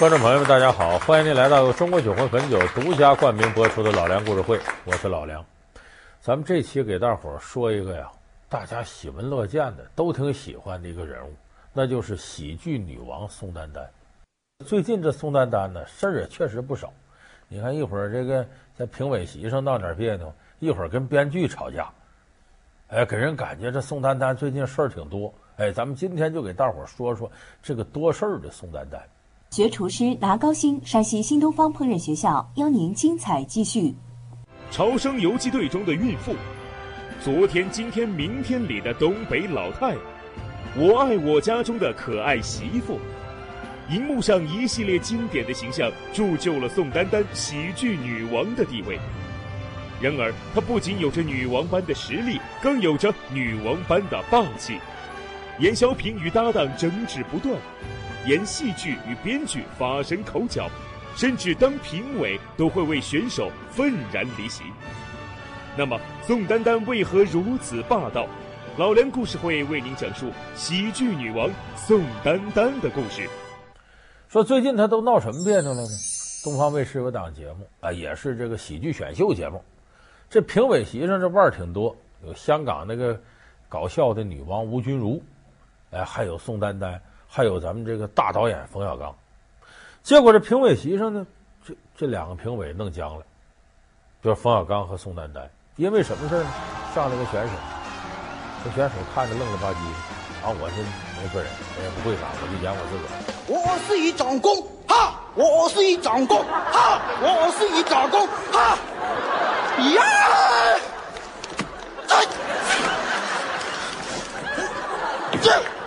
观众朋友们，大家好！欢迎您来到中国酒魂汾酒独家冠名播出的《老梁故事会》，我是老梁。咱们这期给大伙儿说一个呀，大家喜闻乐见的，都挺喜欢的一个人物，那就是喜剧女王宋丹丹。最近这宋丹丹呢，事儿也确实不少。你看，一会儿这个在评委席上闹点别扭，一会儿跟编剧吵架，哎，给人感觉这宋丹丹最近事儿挺多。哎，咱们今天就给大伙儿说说这个多事儿的宋丹丹。学厨师拿高薪，山西新东方烹饪学校邀您精彩继续。超生游击队中的孕妇，昨天、今天、明天里的东北老太，我爱我家中的可爱媳妇，荧幕上一系列经典的形象，铸就了宋丹丹喜剧女王的地位。然而，她不仅有着女王般的实力，更有着女王般的霸气。严小品与搭档争执不断。演戏剧与编剧发生口角，甚至当评委都会为选手愤然离席。那么，宋丹丹为何如此霸道？老梁故事会为您讲述喜剧女王宋丹丹的故事。说最近她都闹什么别扭了呢？东方卫视有档节目啊，也是这个喜剧选秀节目。这评委席上这腕儿挺多，有香港那个搞笑的女王吴君如，哎，还有宋丹丹。还有咱们这个大导演冯小刚，结果这评委席上呢，这这两个评委弄僵了，就是冯小刚和宋丹丹，因为什么事呢？上来个选手，这选手看着愣了吧唧的，啊，我是没个人，我也不会啥，我就演我自个儿。我是一长工，哈！我是一长工，哈！我是一长工，哈！呀！这。哎，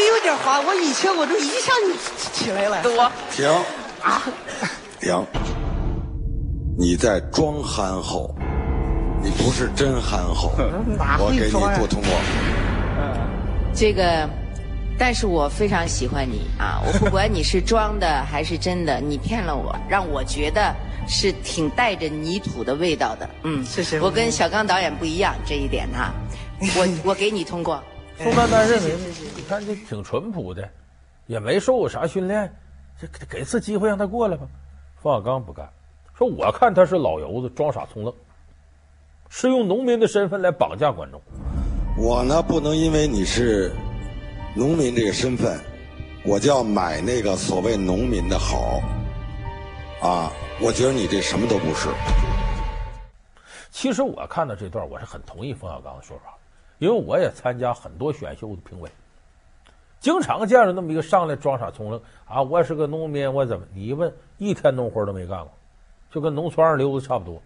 你有点滑，我以前我都一下就起来了。我停啊，停！你在装憨厚，你不是真憨厚。我给你不通过。这个，但是我非常喜欢你啊！我不管你是装的还是真的，你骗了我，让我觉得是挺带着泥土的味道的。嗯，谢谢。我跟小刚导演不一样这一点哈，我 我给你通过。宋丹丹认为，你看这挺淳朴的，也没受过啥训练，这给次机会让他过来吧。冯小刚不干，说我看他是老油子，装傻充愣，是用农民的身份来绑架观众。我呢，不能因为你是农民这个身份，我就要买那个所谓农民的好。啊，我觉得你这什么都不是。其实我看到这段，我是很同意冯小刚的说法。因为我也参加很多选秀的评委，经常见着那么一个上来装傻充愣啊！我是个农民，我怎么？你一问，一天农活都没干过，就跟农村二流子差不多，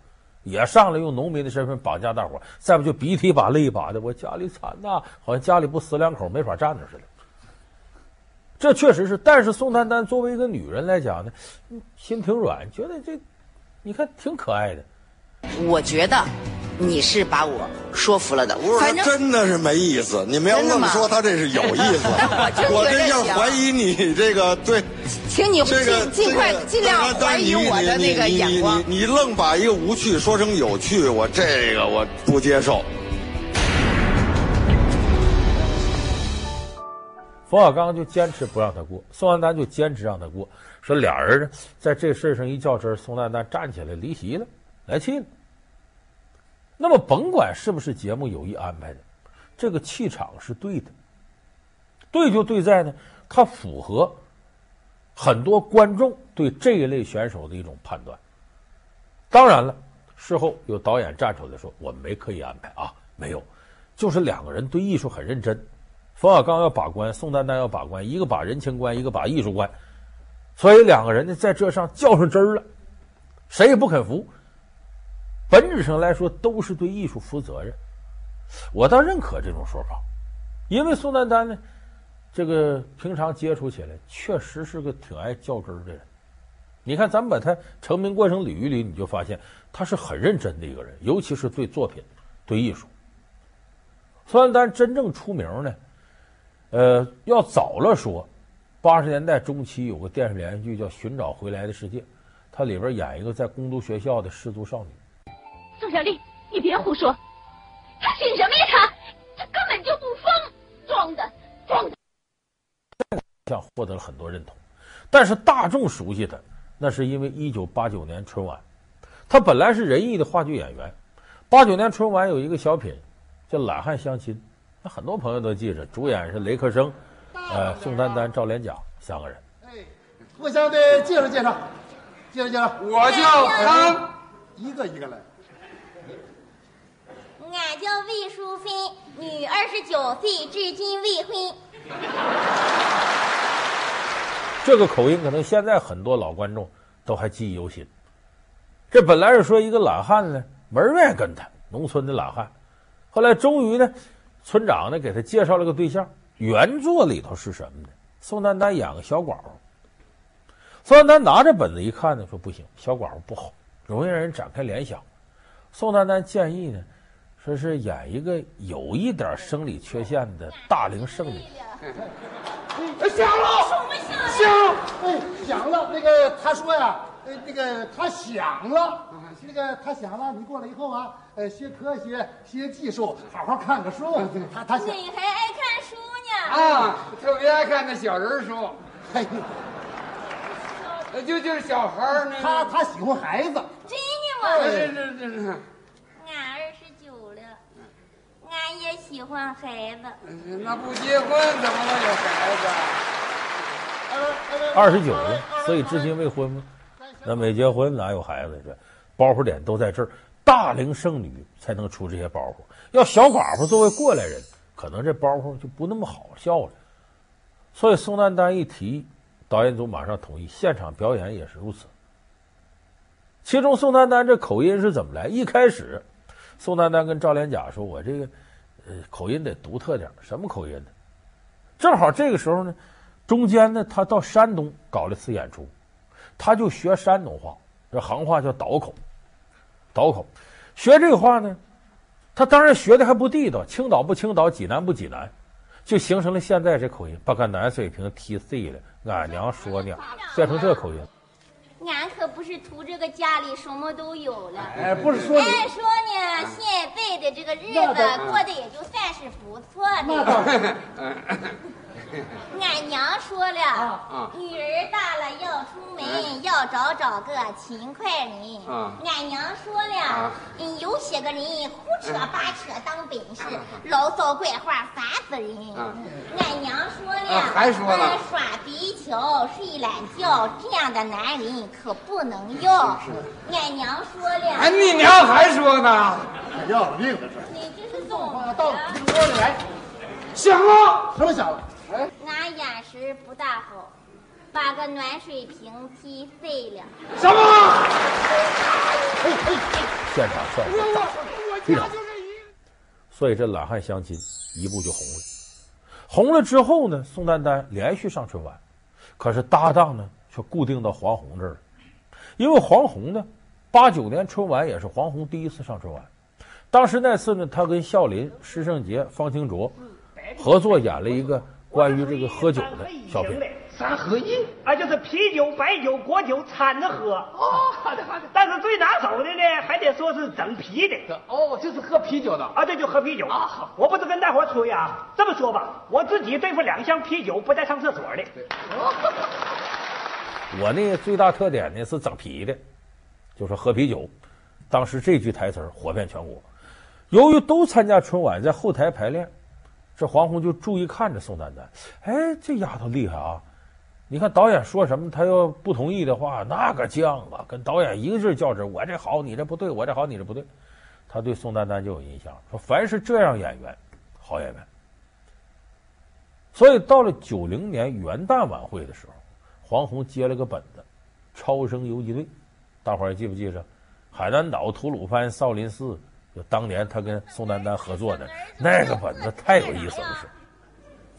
也上来用农民的身份绑架大伙，再不就鼻涕一把泪一把的，我家里惨呐，好像家里不死两口没法站着似的。这确实是，但是宋丹丹作为一个女人来讲呢，心挺软，觉得这你看挺可爱的。我觉得。你是把我说服了的，反正真的是没意思。你们要这么说，他这是有意思。我真要怀疑你这个对，请你尽尽快尽量怀疑我的那个眼光。你你愣把一个无趣说成有趣，我这个我不接受。冯小刚就坚持不让他过，宋丹丹就坚持让他过，说俩人在这事上一较真，宋丹丹站起来离席了，来气了。那么，甭管是不是节目有意安排的，这个气场是对的。对就对在呢，它符合很多观众对这一类选手的一种判断。当然了，事后有导演站出来说：“我们没刻意安排啊，没有，就是两个人对艺术很认真。冯小刚要把关，宋丹丹要把关，一个把人情关，一个把艺术关，所以两个人呢在这上较上真儿了，谁也不肯服。”本质上来说，都是对艺术负责任。我倒认可这种说法，因为宋丹丹呢，这个平常接触起来确实是个挺爱较真儿的人。你看，咱们把他成名过程捋一捋，你就发现他是很认真的一个人，尤其是对作品、对艺术。宋丹丹真正出名呢，呃，要早了说，八十年代中期有个电视连续剧叫《寻找回来的世界》，他里边演一个在工读学校的失足少女。宋小丽，你别胡说，他信什么呀？他他根本就不疯，装的装的。像获得了很多认同。但是大众熟悉的，那是因为一九八九年春晚，他本来是仁义的话剧演员。八九年春晚有一个小品叫《懒汉相亲》，那很多朋友都记着，主演是雷克生、呃宋丹丹、赵连甲三个人。哎，互相的介绍介绍，介绍介绍。我叫康，一个一个来。俺叫魏淑芬，女，二十九岁，至今未婚。这个口音可能现在很多老观众都还记忆犹新。这本来是说一个懒汉呢，没人愿意跟他，农村的懒汉。后来终于呢，村长呢给他介绍了个对象。原作里头是什么呢？宋丹丹演个小寡妇。宋丹丹拿着本子一看呢，说不行，小寡妇不好，容易让人展开联想。宋丹丹建议呢。说是演一个有一点生理缺陷的大龄剩女，想了，想，哎，想了。那个他说呀，呃，那个他想了，那个他想了。你过来以后啊，呃，学科学，学技术，好好看个书。他他想。你还爱看书呢？啊，特别爱看那小人书。嘿，就就是小孩儿呢。他他喜欢孩子。真的吗？是是是是。俺也喜欢孩子，那不结婚怎么能有孩子？二十九了，所以至今未婚吗？那没结婚哪有孩子？这包袱点都在这儿，大龄剩女才能出这些包袱。要小寡妇作为过来人，可能这包袱就不那么好笑了。所以宋丹丹一提，导演组马上同意，现场表演也是如此。其中宋丹丹这口音是怎么来？一开始，宋丹丹跟赵连甲说：“我这个。”呃，口音得独特点，什么口音呢？正好这个时候呢，中间呢，他到山东搞了次演出，他就学山东话，这行话叫倒口，倒口，学这个话呢，他当然学的还不地道，青岛不青岛，济南不济南，就形成了现在这口音，把个南水平踢碎了。俺娘说呢，变成这口音。俺可不是图这个家里什么都有了，哎，不是说，俺说呢，现在的这个日子过得也就算是不错的。俺娘说了，女儿大了要出门，要找找个勤快人。俺娘说了，有些个人胡扯八扯当本事，牢骚怪话烦死人。俺娘说了，还说了，耍鼻桥、睡懒觉这样的男人可不能要。俺娘说了，哎，你娘还说呢？要了命了这。你这是怎么到这个窝里来，响了，什么响了？俺眼神不大好，把个暖水瓶踢碎了。什么？现场效果大，非常好。所以这懒汉相亲一步就红了。红了之后呢，宋丹丹连续上春晚，可是搭档呢却固定到黄宏这儿了。因为黄宏呢，八九年春晚也是黄宏第一次上春晚。当时那次呢，他跟孝林、施圣杰、方清卓合作演了一个。关于这个喝酒的小品，三合一啊，就是啤酒、白酒、果酒掺着喝。哦，好的好的。但是最拿手的呢，还得说是整啤的。哦，就是喝啤酒的啊，对，就喝啤酒。啊，好。我不是跟大伙吹啊，这么说吧，我自己对付两箱啤酒不带上厕所的。我呢，最大特点呢是整啤的，就是喝啤酒。当时这句台词火遍全国。由于都参加春晚，在后台排练。这黄宏就注意看着宋丹丹，哎，这丫头厉害啊！你看导演说什么，她要不同意的话，那个犟啊，跟导演一个劲较真，我这好，你这不对，我这好，你这不对。他对宋丹丹就有印象，说凡是这样演员，好演员。所以到了九零年元旦晚会的时候，黄宏接了个本子，《超生游击队》，大伙儿还记不记着？海南岛、吐鲁番、少林寺。就当年他跟宋丹丹合作的那个本子太有意思了，是。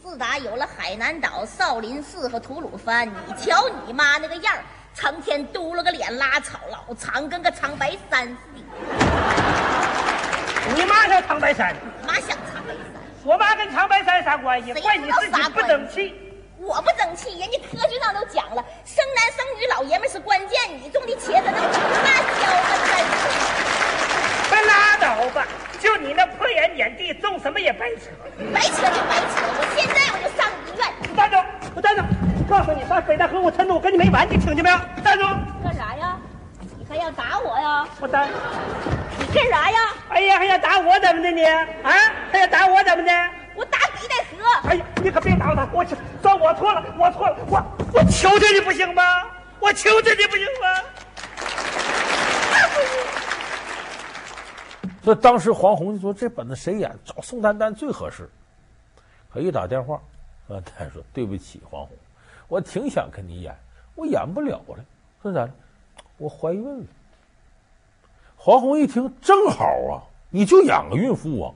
自打有了海南岛、少林寺和吐鲁番，你瞧你妈那个样儿，成天嘟了个脸，拉草老长，跟个长白山似的。你妈像长白山？妈像长白山？我妈跟长白山啥关系？怪你自己不争气。我不争气，人家科学上都讲了，生男生女老爷们是关键，你种的茄子能长大小啊？快拉倒吧！就你那破眼点地，种什么也白扯。白扯就白扯，我现在我就上医院。站住！我站住！告诉你，上北戴河我承诺，我跟你没完，你听见没有？站住！干啥呀？你还要打我呀？我打。你干啥呀？哎呀，还要打我怎么的你？啊，还要打我怎么的？我打你戴河！哎呀，你可别打他！我求，算我错了，我错了，我我求求你不行吗？我求求你不行吗？所以当时黄宏就说：“这本子谁演？找宋丹丹最合适。”可一打电话，宋丹丹说：“对不起，黄宏，我挺想跟你演，我演不了了。说咋了？我怀孕了。”黄宏一听，正好啊，你就演个孕妇啊。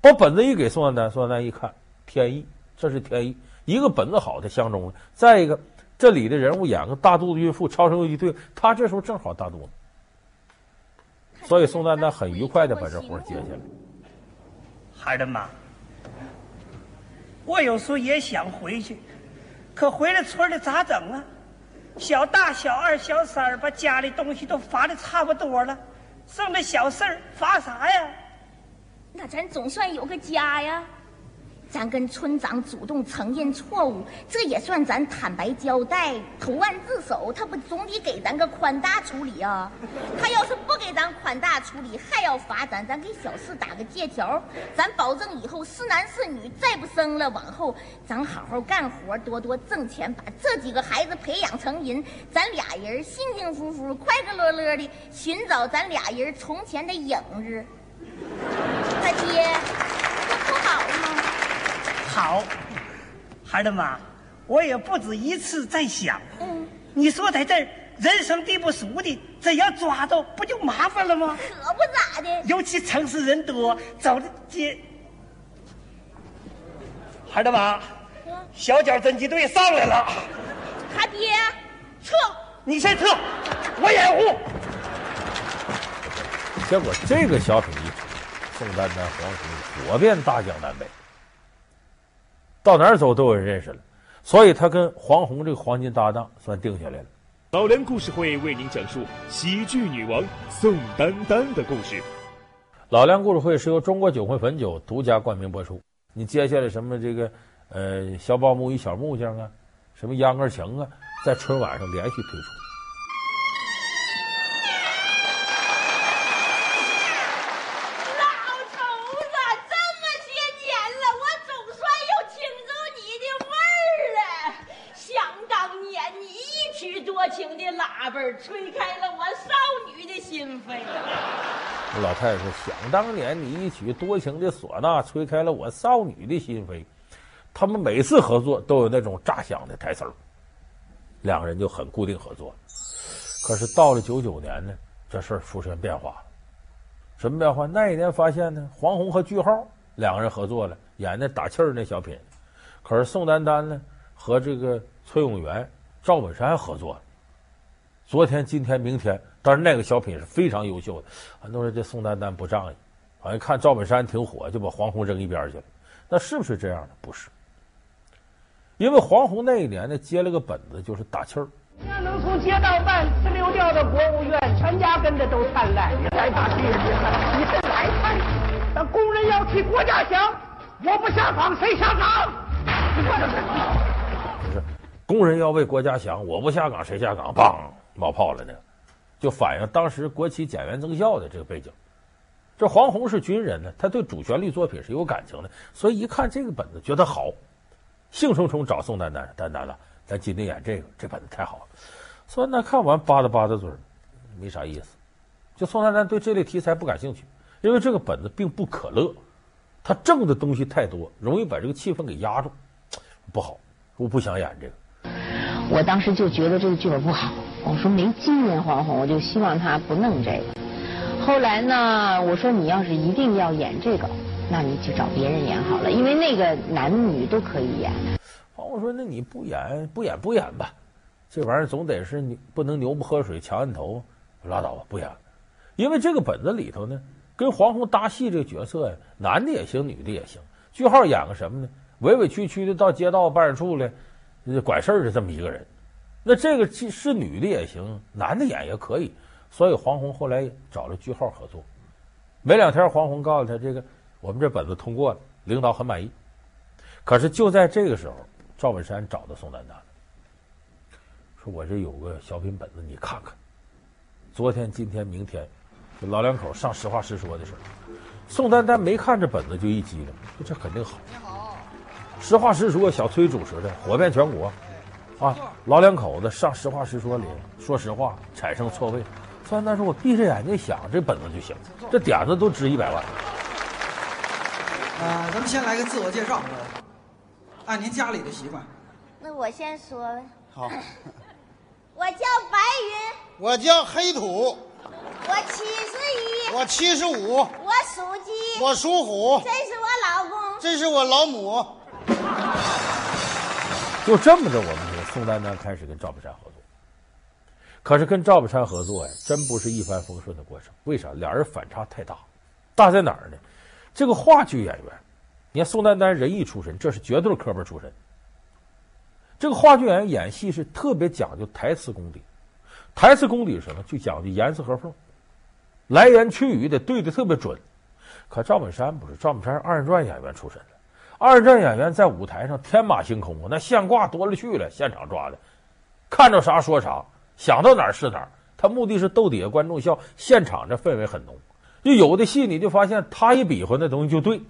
把本子一给宋丹丹，宋丹丹一看，天意，这是天意。一个本子好，他相中了；再一个，这里的人物演个大肚子孕妇，超生游击队，他这时候正好大肚子，所以宋丹丹很愉快的把这活接下来。孩儿妈，我有时候也想回去，可回了村里咋整啊？小大、小二、小三儿把家里东西都罚的差不多了，剩的小事儿罚啥呀？那咱总算有个家呀！咱跟村长主动承认错误，这也算咱坦白交代、投案自首。他不总得给咱个宽大处理啊？他要是不给咱宽大处理，还要罚咱，咱给小四打个借条，咱保证以后是男是女再不生了。往后咱好好干活，多多挣钱，把这几个孩子培养成人，咱俩人幸幸福福、快快乐乐的寻找咱俩人从前的影子。他爹，好，孩儿们，我也不止一次在想，嗯，你说在这儿人生地不熟的，真要抓到，不就麻烦了吗？可不咋的。尤其城市人多，走的街。孩儿们，小脚侦缉队上来了。他爹，撤！你先撤，我掩护。结果这个小品一出，宋丹丹、黄宏火遍大江南北，到哪儿走都有人认识了，所以他跟黄宏这个黄金搭档算定下来了。老梁故事会为您讲述喜剧女王宋丹丹的故事。老梁故事会是由中国酒会汾酒独家冠名播出。你接下来什么这个呃小保姆与小木匠啊，什么秧歌情啊，在春晚上连续推出。吹开了我少女的心扉。老太太说：“想当年，你一曲多情的唢呐，吹开了我少女的心扉。”他们每次合作都有那种炸响的台词儿，两个人就很固定合作。可是到了九九年呢，这事儿出现变化了。什么变化？那一年发现呢，黄宏和句号两个人合作了，演那打气儿那小品。可是宋丹丹呢，和这个崔永元、赵本山合作了。昨天、今天、明天，但是那个小品是非常优秀的。很多人这宋丹丹不仗义，好像看赵本山挺火，就把黄宏扔一边去了。那是不是这样的？不是，因为黄宏那一年呢接了个本子，就是打气儿。你要能从街道办直溜调到国务院，全家跟着都灿烂。你来打气，你是来看？那工人要替国家想，我不下岗谁下岗？不是，工人要为国家想，我不下岗谁下岗？棒！冒泡了呢，就反映当时国企减员增效的这个背景。这黄宏是军人呢，他对主旋律作品是有感情的，所以一看这个本子觉得好，兴冲冲找宋丹丹，丹丹了，咱今天演这个，这本子太好了。宋丹丹看完吧嗒吧嗒嘴，没啥意思。就宋丹丹对这类题材不感兴趣，因为这个本子并不可乐，他挣的东西太多，容易把这个气氛给压住，不好，我不想演这个。我当时就觉得这个剧本不好。我说没经验，黄宏，我就希望他不弄这个。后来呢，我说你要是一定要演这个，那你就找别人演好了，因为那个男女都可以演。黄宏说：“那你不演，不演不演吧，这玩意儿总得是你不能牛不喝水强摁头，拉倒吧，不演。因为这个本子里头呢，跟黄宏搭戏这个角色呀，男的也行，女的也行。句号演个什么呢？委委屈屈的到街道办事处来，管事儿的这么一个人。”那这个是是女的也行，男的演也可以，所以黄宏后来找了句号合作。没两天，黄宏告诉他：“这个我们这本子通过了，领导很满意。”可是就在这个时候，赵本山找到宋丹丹，说我这有个小品本子，你看看。昨天、今天、明天，就老两口上实话实说的事儿。宋丹丹没看这本子就一激灵，说这肯定好，实话实说，小崔主持的，火遍全国。啊，老两口子上实话实说里说实话，产生错位。宋丹丹说：“我闭着眼睛想这本子就行，这点子都值一百万。”啊，咱们先来个自我介绍，按您家里的习惯。那我先说呗。好。我叫白云。我叫黑土。我七十一。我七十五。我属鸡。我属虎。这是我老公。这是我老母。就这么着，我们说宋丹丹开始跟赵本山合作。可是跟赵本山合作呀，真不是一帆风顺的过程。为啥？俩人反差太大。大在哪儿呢？这个话剧演员，你看宋丹丹人艺出身，这是绝对科班出身。这个话剧演员演戏是特别讲究台词功底。台词功底是什么？就讲究严丝合缝，来言去语得对得特别准。可赵本山不是，赵本山是二人转演员出身。二战演员在舞台上天马行空啊，那现挂多了去了，现场抓的，看着啥说啥。想到哪儿是哪儿，他目的是逗底下观众笑，现场这氛围很浓。就有的戏，你就发现他一比划那东西就对，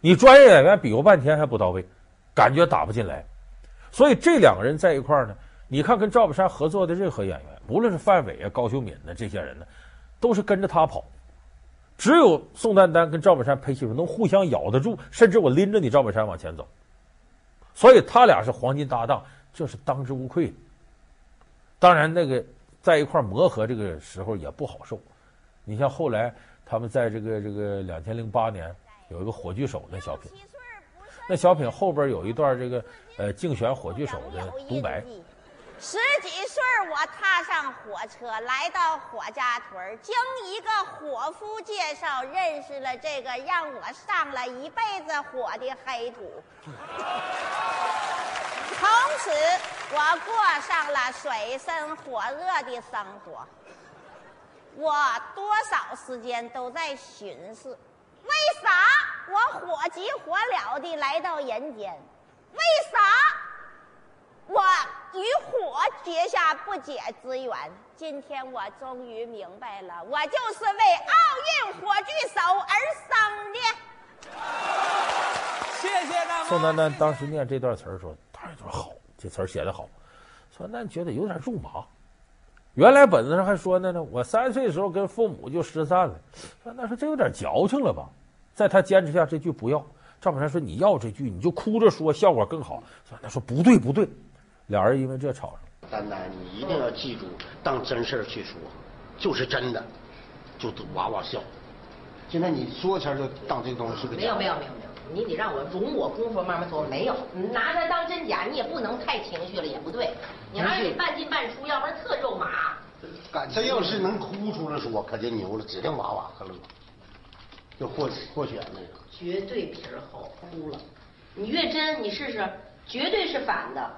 你专业演员比划半天还不到位，感觉打不进来。所以这两个人在一块儿呢，你看跟赵本山合作的任何演员，无论是范伟啊、高秀敏呢，这些人呢，都是跟着他跑。只有宋丹丹跟赵本山配戏时能互相咬得住，甚至我拎着你赵本山往前走。所以他俩是黄金搭档，这是当之无愧的。当然，那个在一块磨合这个时候也不好受。你像后来他们在这个这个两千零八年有一个火炬手那小品，那小品后边有一段这个呃竞选火炬手的独白。十几岁我踏上火车来到火家屯，经一个伙夫介绍认识了这个让我上了一辈子火的黑土。从此，我过上了水深火热的生活。我多少时间都在寻思，为啥我火急火燎的来到人间？为啥我与火结下不解之缘？今天我终于明白了，我就是为奥运火炬手而生的。谢谢大家。宋丹丹当时念这段词儿说。当然说好，这词儿写的好。宋丹丹觉得有点肉麻。原来本子上还说呢呢，我三岁的时候跟父母就失散了。宋丹丹说这有点矫情了吧？在他坚持下，这句不要。赵本山说你要这句，你就哭着说，效果更好。宋丹丹说不对不对，俩人因为这吵上。丹丹，你一定要记住，当真事儿去说，就是真的，就哇哇笑。现在你说前就当这个东西是个假。没有没有没有没有。你得让我容我功夫慢慢琢磨，没有，你拿它当真假，你也不能太情绪了，也不对，你还是得半进半出，要不然特肉麻。这要是能哭出来说，可就牛了，指定哇哇可乐，就获获选那个。绝对皮儿厚，哭了。你越真，你试试，绝对是反的。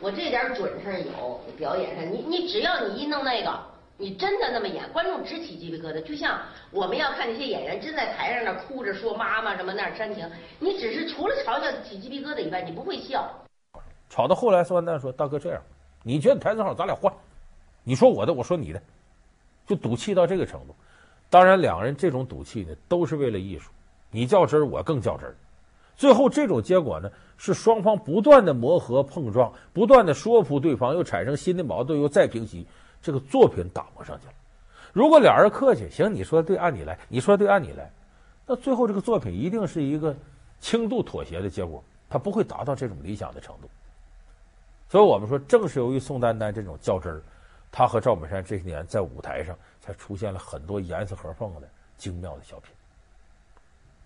我这点准事有，表演上，你你只要你一弄那个。你真的那么演，观众直起鸡皮疙瘩，就像我们要看那些演员真在台上那哭着说妈妈什么那煽情，你只是除了嘲笑起鸡皮疙瘩以外，你不会笑。吵到后来，宋丹丹说：“大哥，这样，你觉得台词好，咱俩换，你说我的，我说你的，就赌气到这个程度。当然，两个人这种赌气呢，都是为了艺术，你较真儿，我更较真儿。最后这种结果呢，是双方不断的磨合碰撞，不断的说服对方，又产生新的矛盾，又再平息。”这个作品打磨上去了。如果俩人客气，行，你说对，按你来；你说对，按你来。那最后这个作品一定是一个轻度妥协的结果，它不会达到这种理想的程度。所以我们说，正是由于宋丹丹这种较真儿，她和赵本山这些年在舞台上才出现了很多严丝合缝的精妙的小品。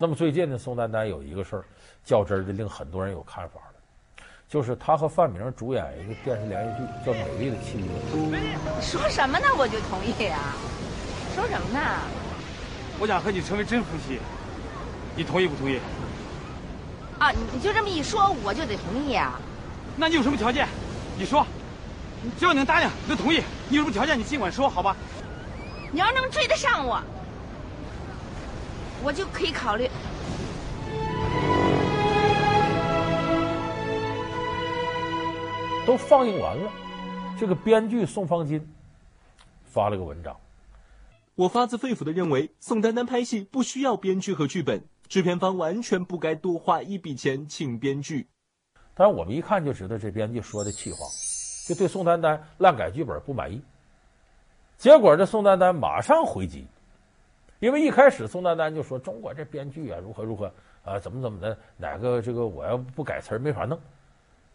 那么最近呢，宋丹丹有一个事儿较真儿的，令很多人有看法了。就是她和范明主演一个电视连续剧，叫《美丽的契约》。说什么呢？我就同意啊！说什么呢？我想和你成为真夫妻，你同意不同意？啊，你就这么一说，我就得同意啊！那你有什么条件？你说，只要你能答应，能同意，你有什么条件？你尽管说，好吧？你要能追得上我，我就可以考虑。都放映完了，这个编剧宋方金发了个文章。我发自肺腑的认为，宋丹丹拍戏不需要编剧和剧本，制片方完全不该多花一笔钱请编剧。但是我们一看就知道这编剧说的气话，就对宋丹丹乱改剧本不满意。结果这宋丹丹马上回击，因为一开始宋丹丹就说中国这编剧啊如何如何啊怎么怎么的，哪个这个我要不改词儿没法弄。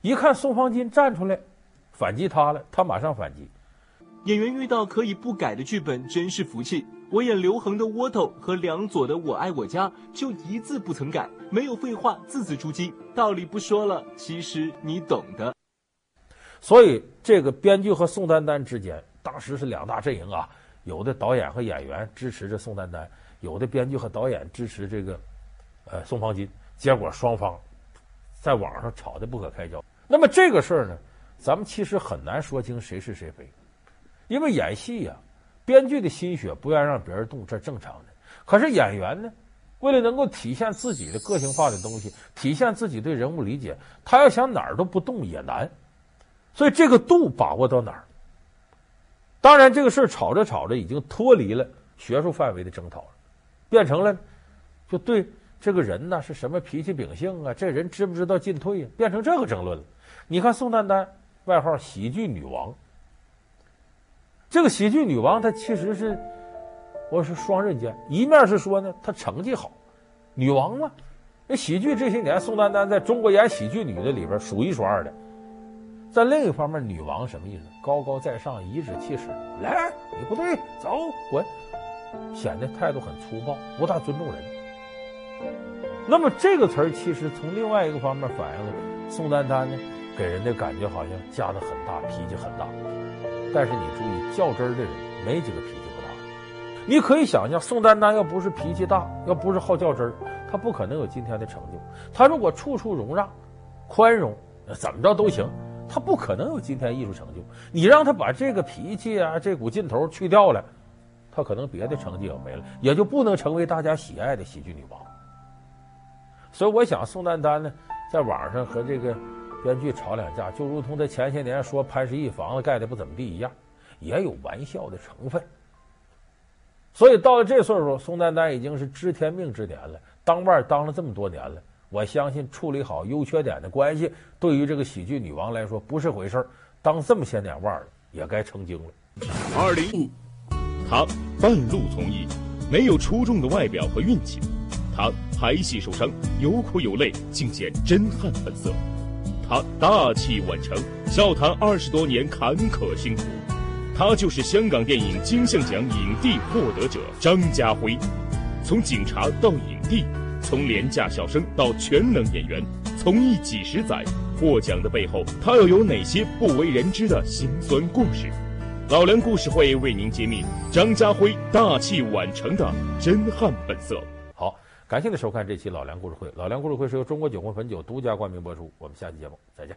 一看宋方金站出来反击他了，他马上反击。演员遇到可以不改的剧本，真是福气。我演刘恒的《窝头》和梁左的《我爱我家》，就一字不曾改，没有废话，字字珠玑。道理不说了，其实你懂的。所以，这个编剧和宋丹丹之间，当时是两大阵营啊。有的导演和演员支持着宋丹丹，有的编剧和导演支持这个，呃，宋方金。结果双方在网上吵得不可开交。那么这个事儿呢，咱们其实很难说清谁是谁非。因为演戏呀、编剧的心血不愿让别人动，这正常的。可是演员呢，为了能够体现自己的个性化的东西，体现自己对人物理解，他要想哪儿都不动也难。所以这个度把握到哪儿？当然，这个事儿吵着吵着已经脱离了学术范围的争讨了，变成了就对这个人呢是什么脾气秉性啊，这人知不知道进退啊，变成这个争论了。你看宋丹丹，外号喜剧女王。这个喜剧女王，她其实是，我是双刃剑。一面是说呢，她成绩好，女王嘛。那喜剧这些年，宋丹丹在中国演喜剧女的里边数一数二的。在另一方面，女王什么意思？高高在上，颐指气使。来，你不对，走，滚，显得态度很粗暴，不大尊重人。那么这个词儿，其实从另外一个方面反映了宋丹丹呢，给人的感觉好像架子很大，脾气很大。但是你注意，较真儿的人没几个脾气不大的。你可以想象，宋丹丹要不是脾气大，要不是好较真儿，她不可能有今天的成就。她如果处处容让、宽容，怎么着都行，她不可能有今天艺术成就。你让她把这个脾气啊、这股劲头去掉了，她可能别的成绩也没了，也就不能成为大家喜爱的喜剧女王。所以我想，宋丹丹呢，在网上和这个。编剧吵两架，就如同他前些年说潘石屹房子盖的不怎么地一样，也有玩笑的成分。所以到了这岁数，宋丹丹已经是知天命之年了，当腕当了这么多年了，我相信处理好优缺点的关系，对于这个喜剧女王来说不是回事儿。当这么些年腕儿了，也该成精了。二零，他半路从艺，没有出众的外表和运气，他拍戏受伤，有苦有泪，尽显真汉本色。他大器晚成，笑谈二十多年坎坷辛苦。他就是香港电影金像奖影帝获得者张家辉。从警察到影帝，从廉价小生到全能演员，从艺几十载，获奖的背后，他又有哪些不为人知的辛酸故事？老梁故事会为您揭秘张家辉大器晚成的真汉本色。好感谢您收看这期老梁故事会。老梁故事会是由中国酒魂汾酒独家冠名播出。我们下期节目再见。